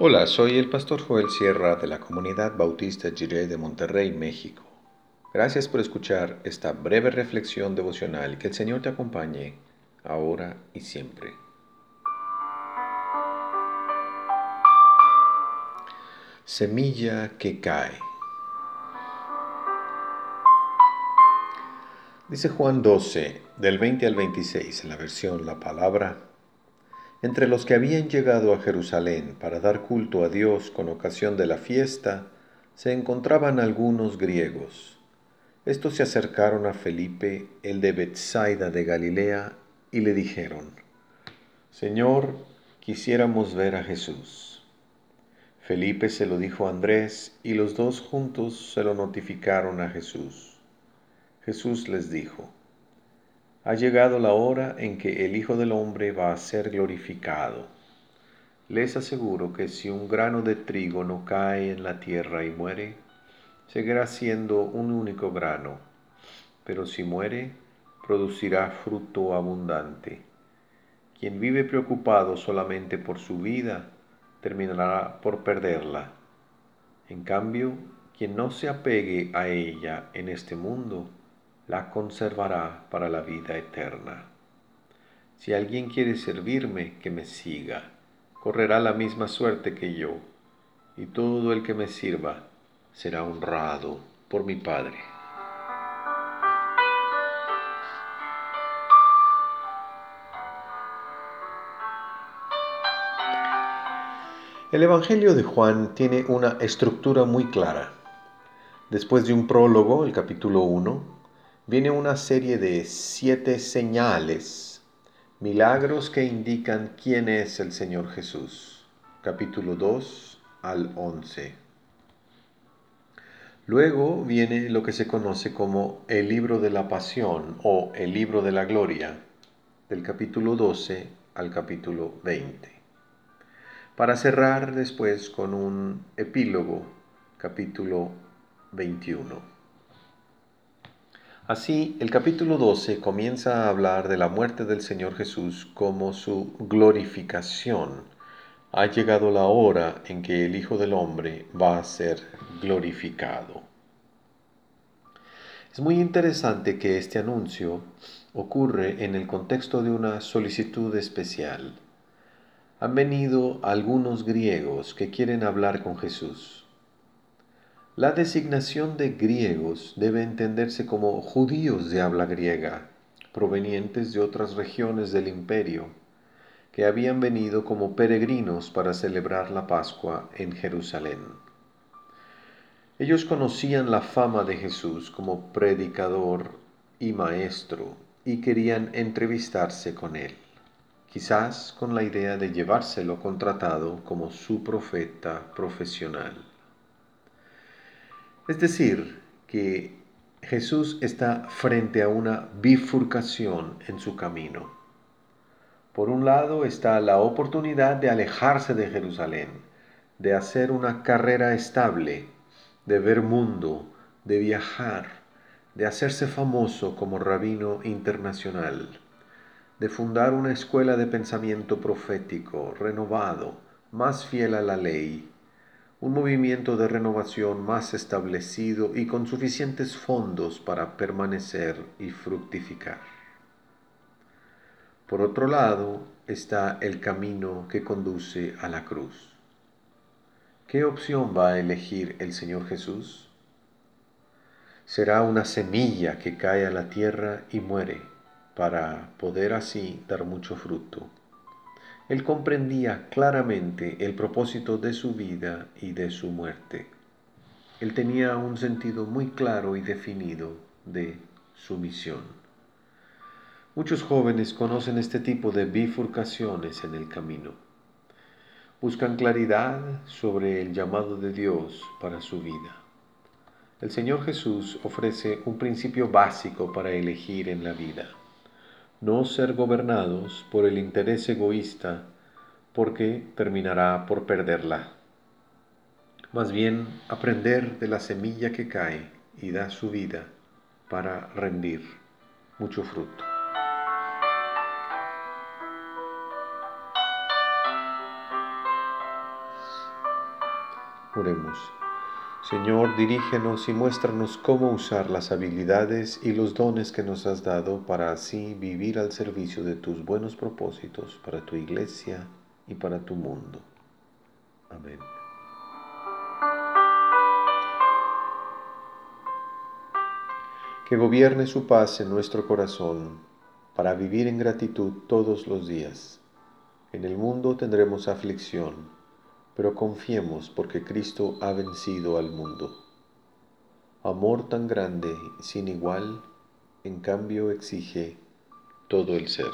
Hola, soy el pastor Joel Sierra de la comunidad bautista Jiré de Monterrey, México. Gracias por escuchar esta breve reflexión devocional que el Señor te acompañe ahora y siempre. Semilla que cae. Dice Juan 12, del 20 al 26, en la versión La Palabra. Entre los que habían llegado a Jerusalén para dar culto a Dios con ocasión de la fiesta, se encontraban algunos griegos. Estos se acercaron a Felipe, el de Bethsaida de Galilea, y le dijeron, Señor, quisiéramos ver a Jesús. Felipe se lo dijo a Andrés, y los dos juntos se lo notificaron a Jesús. Jesús les dijo, ha llegado la hora en que el Hijo del Hombre va a ser glorificado. Les aseguro que si un grano de trigo no cae en la tierra y muere, seguirá siendo un único grano, pero si muere, producirá fruto abundante. Quien vive preocupado solamente por su vida, terminará por perderla. En cambio, quien no se apegue a ella en este mundo, la conservará para la vida eterna. Si alguien quiere servirme, que me siga, correrá la misma suerte que yo, y todo el que me sirva será honrado por mi Padre. El Evangelio de Juan tiene una estructura muy clara. Después de un prólogo, el capítulo 1, viene una serie de siete señales, milagros que indican quién es el Señor Jesús. Capítulo 2 al 11. Luego viene lo que se conoce como el libro de la pasión o el libro de la gloria, del capítulo 12 al capítulo 20. Para cerrar después con un epílogo, capítulo 21. Así, el capítulo 12 comienza a hablar de la muerte del Señor Jesús como su glorificación. Ha llegado la hora en que el Hijo del Hombre va a ser glorificado. Es muy interesante que este anuncio ocurre en el contexto de una solicitud especial. Han venido algunos griegos que quieren hablar con Jesús. La designación de griegos debe entenderse como judíos de habla griega, provenientes de otras regiones del imperio, que habían venido como peregrinos para celebrar la Pascua en Jerusalén. Ellos conocían la fama de Jesús como predicador y maestro y querían entrevistarse con él, quizás con la idea de llevárselo contratado como su profeta profesional. Es decir, que Jesús está frente a una bifurcación en su camino. Por un lado está la oportunidad de alejarse de Jerusalén, de hacer una carrera estable, de ver mundo, de viajar, de hacerse famoso como rabino internacional, de fundar una escuela de pensamiento profético, renovado, más fiel a la ley, un movimiento de renovación más establecido y con suficientes fondos para permanecer y fructificar. Por otro lado está el camino que conduce a la cruz. ¿Qué opción va a elegir el Señor Jesús? Será una semilla que cae a la tierra y muere para poder así dar mucho fruto él comprendía claramente el propósito de su vida y de su muerte. Él tenía un sentido muy claro y definido de su misión. Muchos jóvenes conocen este tipo de bifurcaciones en el camino. Buscan claridad sobre el llamado de Dios para su vida. El Señor Jesús ofrece un principio básico para elegir en la vida no ser gobernados por el interés egoísta, porque terminará por perderla. Más bien aprender de la semilla que cae y da su vida para rendir mucho fruto. Oremos. Señor, dirígenos y muéstranos cómo usar las habilidades y los dones que nos has dado para así vivir al servicio de tus buenos propósitos para tu iglesia y para tu mundo. Amén. Que gobierne su paz en nuestro corazón para vivir en gratitud todos los días. En el mundo tendremos aflicción, pero confiemos porque Cristo ha vencido al mundo. Amor tan grande, sin igual, en cambio exige todo el ser.